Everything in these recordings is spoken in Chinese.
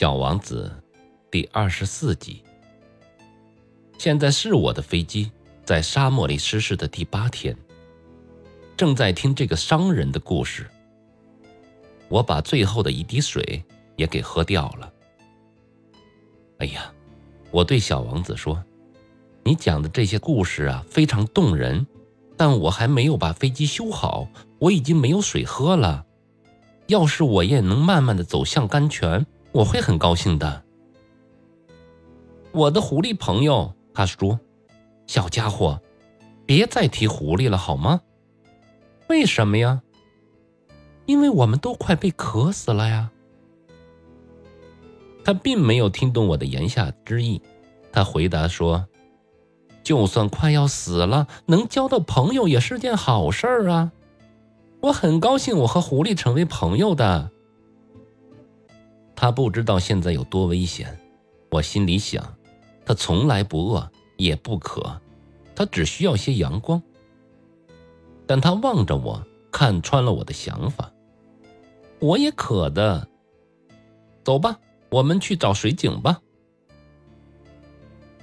小王子，第二十四集。现在是我的飞机在沙漠里失事的第八天，正在听这个商人的故事。我把最后的一滴水也给喝掉了。哎呀，我对小王子说：“你讲的这些故事啊，非常动人，但我还没有把飞机修好，我已经没有水喝了。要是我也能慢慢的走向甘泉。”我会很高兴的。我的狐狸朋友他说：“小家伙，别再提狐狸了好吗？为什么呀？因为我们都快被渴死了呀。”他并没有听懂我的言下之意，他回答说：“就算快要死了，能交到朋友也是件好事儿啊！我很高兴我和狐狸成为朋友的。”他不知道现在有多危险，我心里想，他从来不饿也不渴，他只需要些阳光。但他望着我，看穿了我的想法。我也渴的，走吧，我们去找水井吧。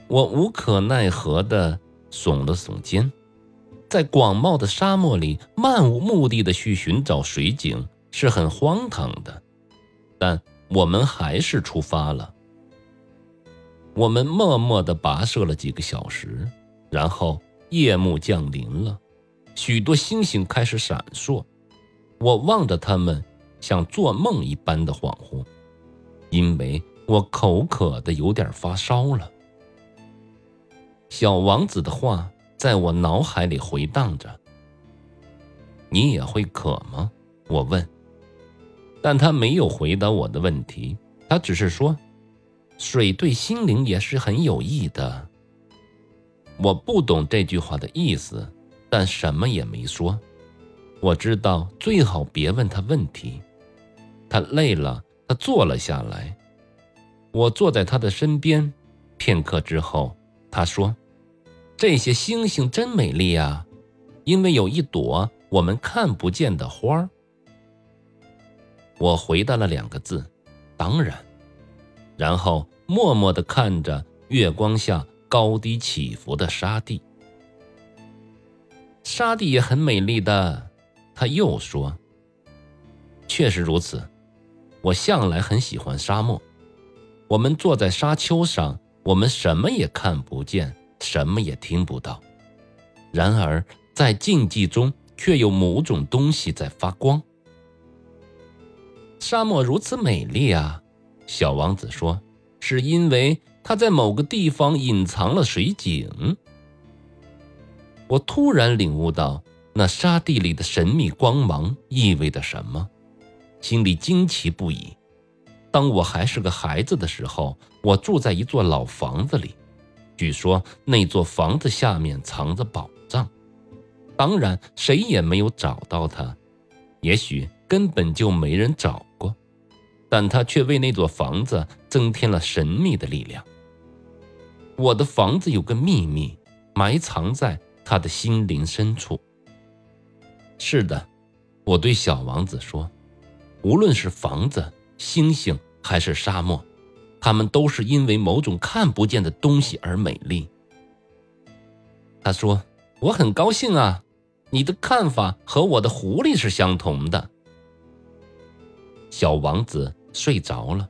我无可奈何的耸了耸肩，在广袤的沙漠里漫无目的的去寻找水井是很荒唐的，但。我们还是出发了。我们默默地跋涉了几个小时，然后夜幕降临了，许多星星开始闪烁。我望着它们，像做梦一般的恍惚，因为我口渴的有点发烧了。小王子的话在我脑海里回荡着：“你也会渴吗？”我问。但他没有回答我的问题，他只是说：“水对心灵也是很有益的。”我不懂这句话的意思，但什么也没说。我知道最好别问他问题。他累了，他坐了下来。我坐在他的身边，片刻之后，他说：“这些星星真美丽啊，因为有一朵我们看不见的花儿。”我回答了两个字：“当然。”然后默默地看着月光下高低起伏的沙地。沙地也很美丽的，他又说：“确实如此，我向来很喜欢沙漠。我们坐在沙丘上，我们什么也看不见，什么也听不到。然而在静寂中，却有某种东西在发光。”沙漠如此美丽啊，小王子说：“是因为它在某个地方隐藏了水井。”我突然领悟到那沙地里的神秘光芒意味着什么，心里惊奇不已。当我还是个孩子的时候，我住在一座老房子里，据说那座房子下面藏着宝藏，当然谁也没有找到它，也许根本就没人找过。但他却为那座房子增添了神秘的力量。我的房子有个秘密，埋藏在他的心灵深处。是的，我对小王子说：“无论是房子、星星还是沙漠，它们都是因为某种看不见的东西而美丽。”他说：“我很高兴啊，你的看法和我的狐狸是相同的。”小王子。睡着了，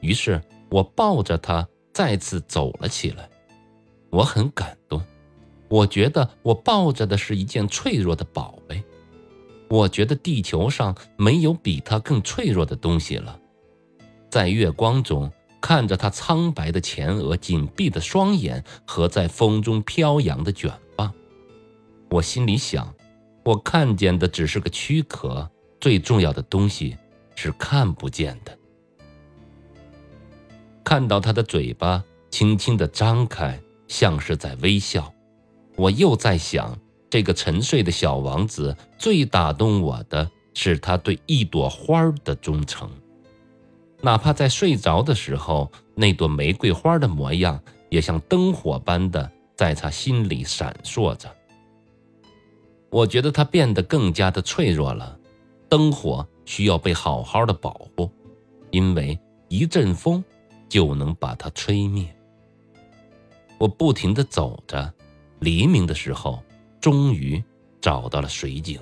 于是我抱着他再次走了起来。我很感动，我觉得我抱着的是一件脆弱的宝贝。我觉得地球上没有比它更脆弱的东西了。在月光中看着它苍白的前额、紧闭的双眼和在风中飘扬的卷发，我心里想：我看见的只是个躯壳，最重要的东西是看不见的。看到他的嘴巴轻轻地张开，像是在微笑，我又在想，这个沉睡的小王子最打动我的是他对一朵花的忠诚，哪怕在睡着的时候，那朵玫瑰花的模样也像灯火般的在他心里闪烁着。我觉得他变得更加的脆弱了，灯火需要被好好的保护，因为。一阵风就能把它吹灭。我不停地走着，黎明的时候，终于找到了水井。